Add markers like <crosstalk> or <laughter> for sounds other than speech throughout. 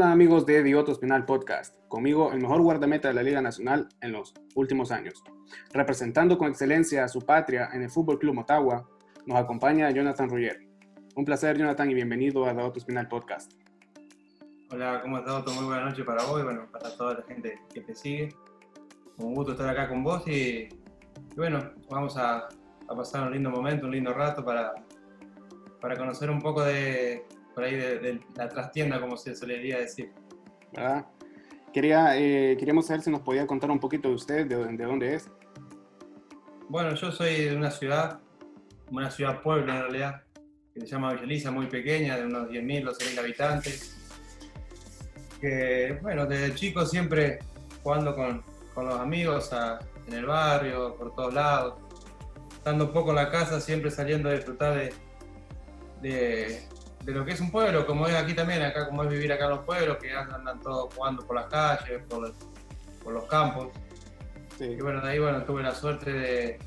Hola amigos de Diotos Penal Podcast, conmigo el mejor guardameta de la Liga Nacional en los últimos años. Representando con excelencia a su patria en el Fútbol Club Motagua, nos acompaña Jonathan Ruyer. Un placer Jonathan y bienvenido a Diotos Penal Podcast. Hola, ¿cómo estás? Muy buena noche para vos y bueno, para toda la gente que te sigue. Un gusto estar acá con vos y, bueno, vamos a, pasar un lindo momento, un lindo rato para, para conocer un poco de, por ahí de, la trastienda, como se solía decir. ¿Verdad? Quería, eh, queríamos saber si nos podía contar un poquito de usted, de, de dónde es. Bueno, yo soy de una ciudad, una ciudad pueblo en realidad, que se llama Villa muy pequeña, de unos 10.000, 12.000 habitantes que, bueno, desde chico siempre jugando con, con los amigos en el barrio, por todos lados, estando poco en la casa, siempre saliendo a disfrutar de, de, lo que es un pueblo, como es aquí también, acá como es vivir acá en los pueblos, que andan todos jugando por las calles, por, por los campos. Y bueno, de ahí bueno, tuve la suerte de,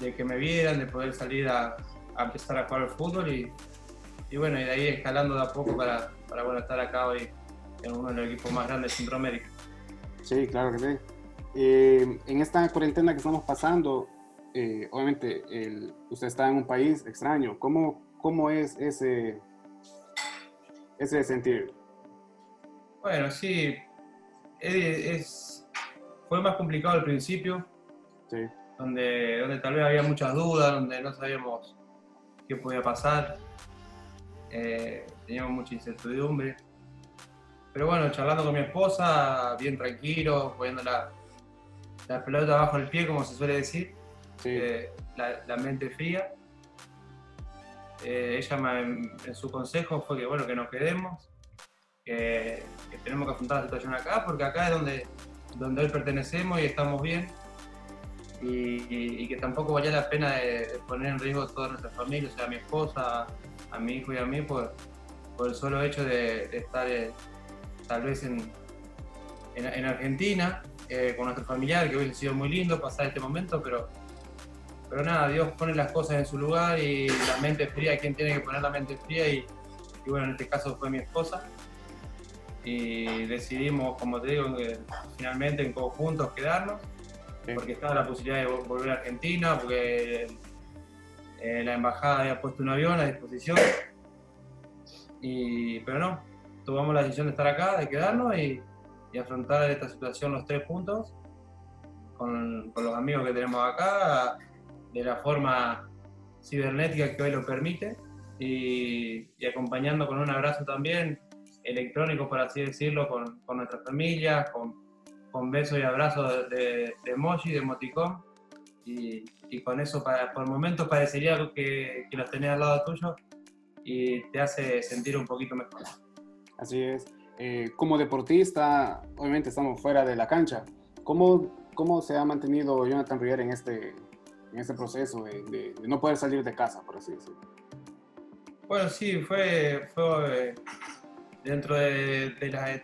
de que me vieran, de poder salir a, a empezar a jugar al fútbol y, y bueno, y de ahí escalando de a poco para, para bueno, estar acá hoy en uno de los equipos más grandes de Centroamérica. Sí, claro que sí. Eh, en esta cuarentena que estamos pasando, eh, obviamente usted está en un país extraño. ¿Cómo, cómo es ese, ese sentir? Bueno, sí, es, fue más complicado al principio, sí. donde, donde tal vez había muchas dudas, donde no sabíamos qué podía pasar. Eh, teníamos mucha incertidumbre. Pero bueno, charlando con mi esposa, bien tranquilo, poniendo la, la pelota bajo el pie, como se suele decir, eh, la, mente fría. Eh, ella en, su consejo fue que bueno, que nos quedemos, que, tenemos que afrontar la situación acá, porque acá es donde, donde hoy pertenecemos y estamos bien. Y, que tampoco valía la pena de, poner en riesgo toda nuestra familia, o sea, a mi esposa, a mi hijo y a mí, por, por el solo hecho de, estar eh, tal vez en, en, Argentina eh, con nuestro familiar, que hubiese sido muy lindo pasar este momento, pero, pero nada, Dios pone las cosas en su lugar y la mente fría, quien tiene que poner la mente fría? Y, bueno, en este caso fue mi esposa. Y decidimos, como te digo, finalmente en conjuntos quedarnos, porque estaba la posibilidad de volver a Argentina, porque eh, la embajada había puesto un avión a disposición. Y, pero no, tomamos la decisión de estar acá, de quedarnos y, afrontar esta situación los tres juntos, con, los amigos que tenemos acá, de la forma cibernética que hoy lo permite, y, acompañando con un abrazo también electrónico, por así decirlo, con, con nuestra familia, con, con besos y abrazos de, de, de emoji, de emoticón, y, y, con eso para, por momentos parecería que, que los tenés al lado tuyo, y te hace sentir un poquito mejor. Así es. Eh, como deportista, obviamente estamos fuera de la cancha. ¿Cómo, cómo se ha mantenido Jonathan Riera en este, en este proceso de, no poder salir de casa, por así decirlo? Bueno, sí, fue, fue dentro de, de las...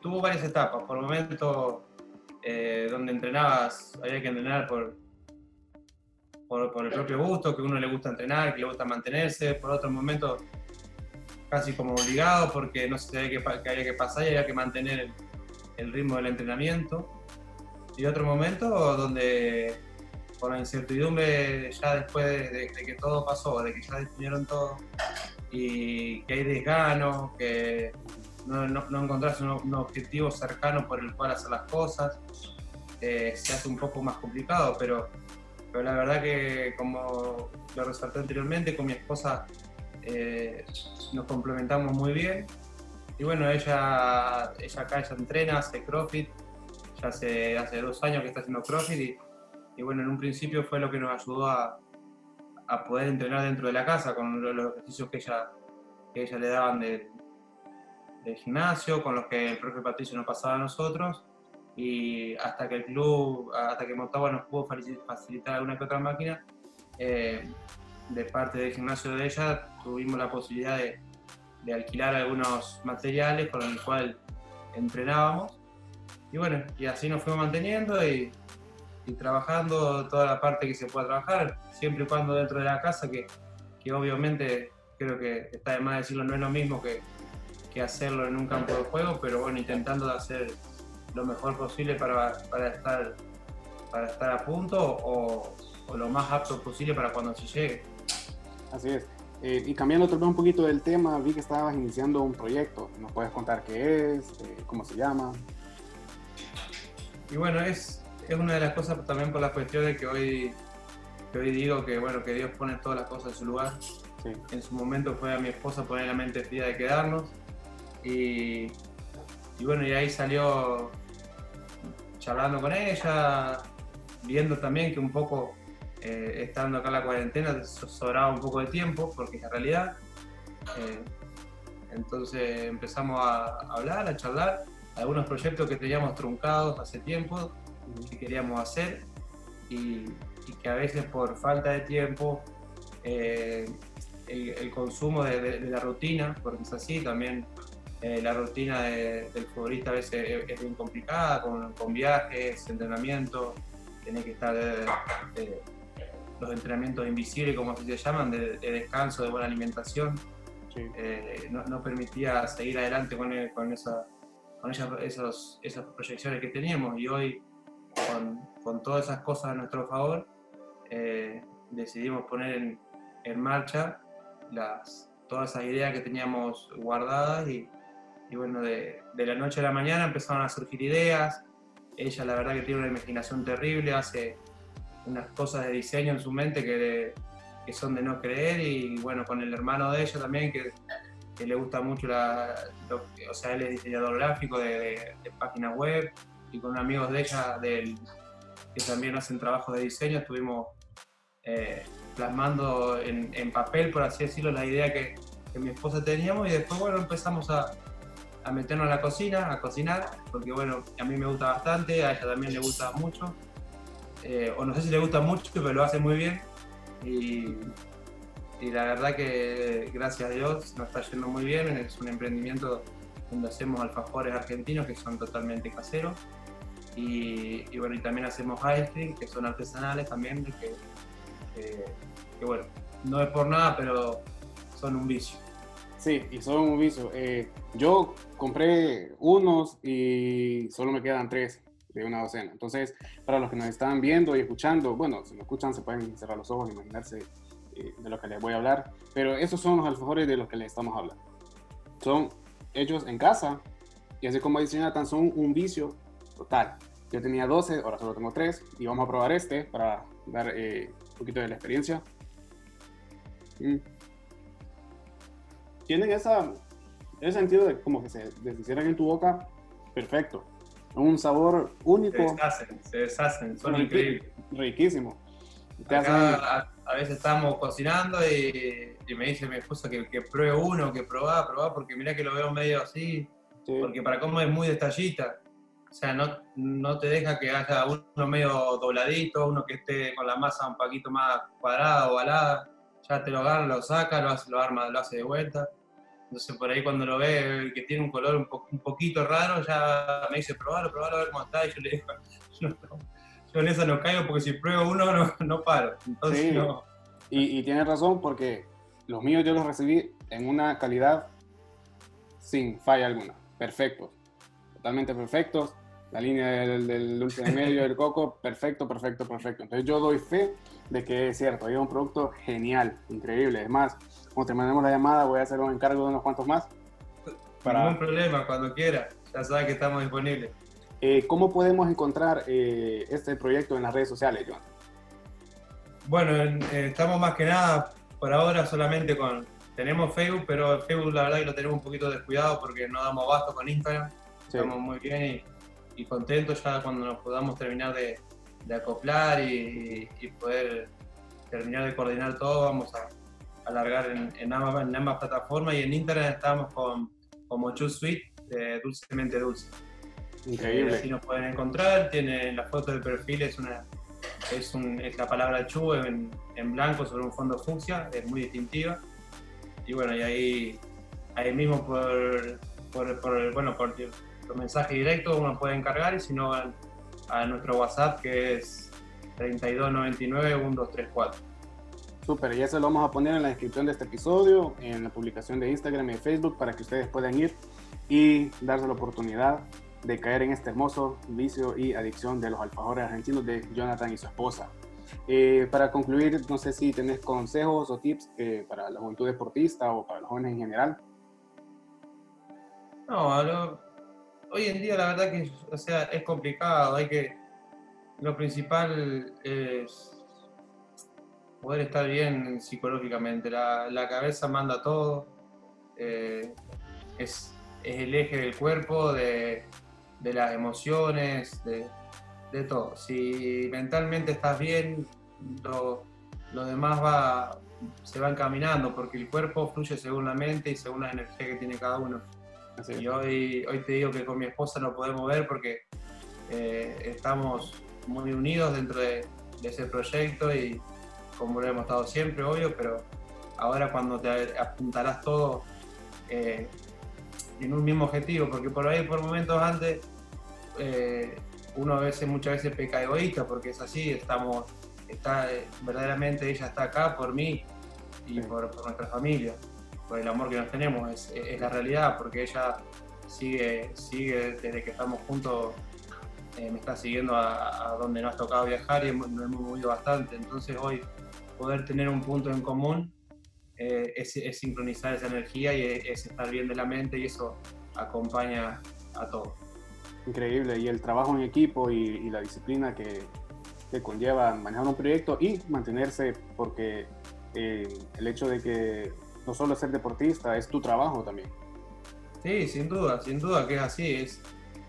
Tuvo varias etapas. Por el momento eh, donde entrenabas, había que entrenar por, por, el propio gusto, que uno le gusta entrenar, que le gusta mantenerse, por otro momento casi como obligado porque no se sabía que, había que pasar y había que mantener el, ritmo del entrenamiento. Y otro momento donde con la incertidumbre ya después de, que todo pasó, de que ya definieron todo y que hay desgano, que no, no, encontrás un, objetivo cercano por el cual hacer las cosas, eh, se hace un poco más complicado, pero pero la verdad que, como lo resalté anteriormente, con mi esposa eh, nos complementamos muy bien. Y bueno, ella, ella acá ella entrena, hace CrossFit, ya hace, hace dos años que está haciendo CrossFit bueno, en un principio fue lo que nos ayudó a, a poder entrenar dentro de la casa con los ejercicios que ella, que ella le daban del gimnasio, con los que el profe Patricio nos pasaba a nosotros y hasta que el club, hasta que Motagua nos pudo facilitar alguna que otra máquina, eh, de parte del gimnasio de ella tuvimos la posibilidad de, de, alquilar algunos materiales con los cuales entrenábamos. Y bueno, y así nos fuimos manteniendo y, y, trabajando toda la parte que se pueda trabajar, siempre y cuando dentro de la casa, que, que obviamente creo que está de más decirlo, no es lo mismo que, que hacerlo en un campo de juego, pero bueno, intentando hacer lo mejor posible para, para estar, para estar a punto o, o lo más apto posible para cuando se llegue. Así es. Eh, y cambiando tal vez un poquito del tema, vi que estabas iniciando un proyecto. ¿Nos puedes contar qué es? Eh, ¿Cómo se llama? Y bueno, es, es una de las cosas también por la cuestión de que hoy, que hoy digo que, bueno, que Dios pone todas las cosas en su lugar. Sí. En su momento fue a mi esposa poner la mente fría de quedarnos. Y, y bueno, y ahí salió charlando con ella, viendo también que un poco eh, estando acá en la cuarentena sobraba un poco de tiempo, porque es la realidad. Eh, entonces empezamos a hablar, a charlar, algunos proyectos que teníamos truncados hace tiempo, que queríamos hacer, y, y que a veces por falta de tiempo, eh, el, el, consumo de, de, de, la rutina, porque es así, también la rutina de, del futbolista a veces es, es bien complicada, con, con, viajes, entrenamiento, tiene que estar los entrenamientos invisibles, como se llaman, de, de descanso, de buena alimentación. Sí. Eh, no, no, permitía seguir adelante con, con, esa, con esas, esos, esas proyecciones que teníamos y hoy con, todas esas cosas a nuestro favor eh, decidimos poner en, marcha todas esas ideas que teníamos guardadas y, bueno, de, la noche a la mañana empezaron a surgir ideas. Ella la verdad que tiene una imaginación terrible, hace unas cosas de diseño en su mente que, son de no creer y bueno, con el hermano de ella también que, le gusta mucho la, lo, o sea, él es diseñador gráfico de páginas web y con amigos de ella del, que también hacen trabajos de diseño estuvimos eh, plasmando en, papel, por así decirlo, la idea que, mi esposa teníamos y después bueno, empezamos a, meternos a la cocina, a cocinar, porque bueno, a mí me gusta bastante, a ella también le gusta mucho eh, o no sé si le gusta mucho, pero lo hace muy bien. Y, la verdad que gracias a Dios nos está yendo muy bien. Es un emprendimiento donde hacemos alfajores argentinos que son totalmente caseros. Y, y bueno, y también hacemos ice cream que son artesanales también, que, que, que, bueno, no es por nada, pero son un vicio. Sí, y son un vicio. Eh, yo compré unos y solo me quedan tres de una docena. Entonces, para los que nos están viendo y escuchando, bueno, si me escuchan se pueden cerrar los ojos e imaginarse eh, de lo que les voy a hablar, pero esos son los alfajores de los que les estamos hablando. Son hechos en casa y así como dice Jonathan, son un vicio total. Yo tenía 12, ahora solo tengo 3 y vamos a probar este para dar eh, un poquito de la experiencia. Mm. Tienen esa, ese sentido de como que se deshicieran en tu boca, perfecto un sabor único. Se deshacen, se deshacen, son Riqui increíbles. Riquísimo. Acá, a, a, veces estamos cocinando y, y, me dice mi esposa que, que pruebe uno, que probá, probá, porque mira que lo veo medio así, sí. porque para cómo es muy detallita. O sea, no, no te deja que haya uno medio dobladito, uno que esté con la masa un poquito más cuadrada o ovalada. Ya te lo agarra, lo saca, lo, hace, lo arma, lo hace de vuelta. Entonces por ahí cuando lo ve que tiene un color un, po un poquito raro, ya me dice, probalo, probalo, a ver cómo está. Y yo le digo, <laughs> yo, no, yo en eso no caigo porque si pruebo uno no, no paro. Entonces sí. no. Y, y tienes razón porque los míos yo los recibí en una calidad sin falla alguna, perfectos, totalmente perfectos. La línea del, del dulce de medio del coco, perfecto, perfecto, perfecto. Entonces yo doy fe de que es cierto, hay un producto genial, increíble. Es más, cuando terminemos la llamada voy a hacer un encargo de unos cuantos más. Para... Ningún problema, cuando quiera. Ya sabes que estamos disponibles. Eh, ¿Cómo podemos encontrar eh, este proyecto en las redes sociales, Joan? Bueno, eh, estamos más que nada por ahora solamente con... Tenemos Facebook, pero Facebook la verdad que lo tenemos un poquito descuidado porque no damos abasto con Instagram. Sí. Estamos muy bien y, y, contentos ya cuando nos podamos terminar de, de acoplar y, y, poder terminar de coordinar todo, vamos a alargar en, en, ambas, en ambas, plataformas y en internet estamos con como Chu Suite de Dulcemente Dulce. Increíble. Eh, así nos pueden encontrar, tiene la foto de perfil, es, una, es, un, es la palabra Chu en, en, blanco sobre un fondo fucsia, es muy distintiva. Y bueno, y ahí, ahí mismo por, por, por bueno, por, mensaje directo uno puede encargar y si no a nuestro WhatsApp que es 3299-1234. Súper, y eso lo vamos a poner en la descripción de este episodio, en la publicación de Instagram y Facebook para que ustedes puedan ir y darse la oportunidad de caer en este hermoso vicio y adicción de los alfajores argentinos de Jonathan y su esposa. Eh, para concluir, no sé si tenés consejos o tips eh, para la juventud deportista o para los jóvenes en general. No, hoy en día la verdad que o sea, es complicado, hay que, lo principal es poder estar bien psicológicamente, la, cabeza manda todo, eh, es, el eje del cuerpo, de, las emociones, de, todo. Si mentalmente estás bien, lo, demás va, se van caminando, porque el cuerpo fluye según la mente y según la energía que tiene cada uno. Y hoy, hoy te digo que con mi esposa no podemos ver porque eh, estamos muy unidos dentro de, ese proyecto y como lo hemos estado siempre, obvio, pero ahora cuando te apuntarás todo eh, en un mismo objetivo, porque por ahí por momentos antes eh, uno a veces, muchas veces peca egoísta, porque es así, estamos, está, verdaderamente ella está acá por mí y por, nuestra familia por el amor que nos tenemos, es, la realidad, porque ella sigue, sigue desde que estamos juntos, eh, me está siguiendo a, donde nos ha tocado viajar y nos hemos movido bastante. Entonces hoy poder tener un punto en común eh, es, sincronizar esa energía y es, estar bien de la mente y eso acompaña a todo. Increíble, y el trabajo en equipo y, la disciplina que, que, conlleva manejar un proyecto y mantenerse, porque eh, el hecho de que no solo ser deportista, es tu trabajo también. Sí, sin duda, sin duda que es así, es,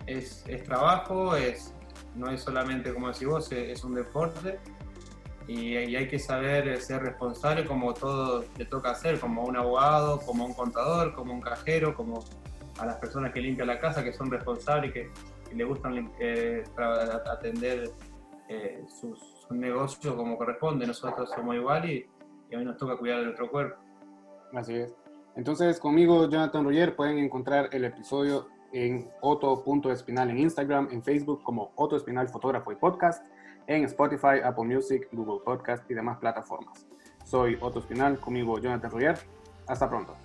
es, trabajo, es, no es solamente, como decís vos, es, un deporte y, hay que saber ser responsable como todo le toca hacer, como un abogado, como un contador, como un cajero, como a las personas que limpian la casa, que son responsables y que, le gustan eh, atender eh, sus, negocios como corresponde. Nosotros somos igual y, y a mí nos toca cuidar de nuestro cuerpo. Así es. Entonces, conmigo, Jonathan Roger, pueden encontrar el episodio en Otto.espinal en Instagram, en Facebook como Otto Espinal Fotógrafo y Podcast, en Spotify, Apple Music, Google Podcast y demás plataformas. Soy Otto Espinal, conmigo Jonathan Roger. Hasta pronto.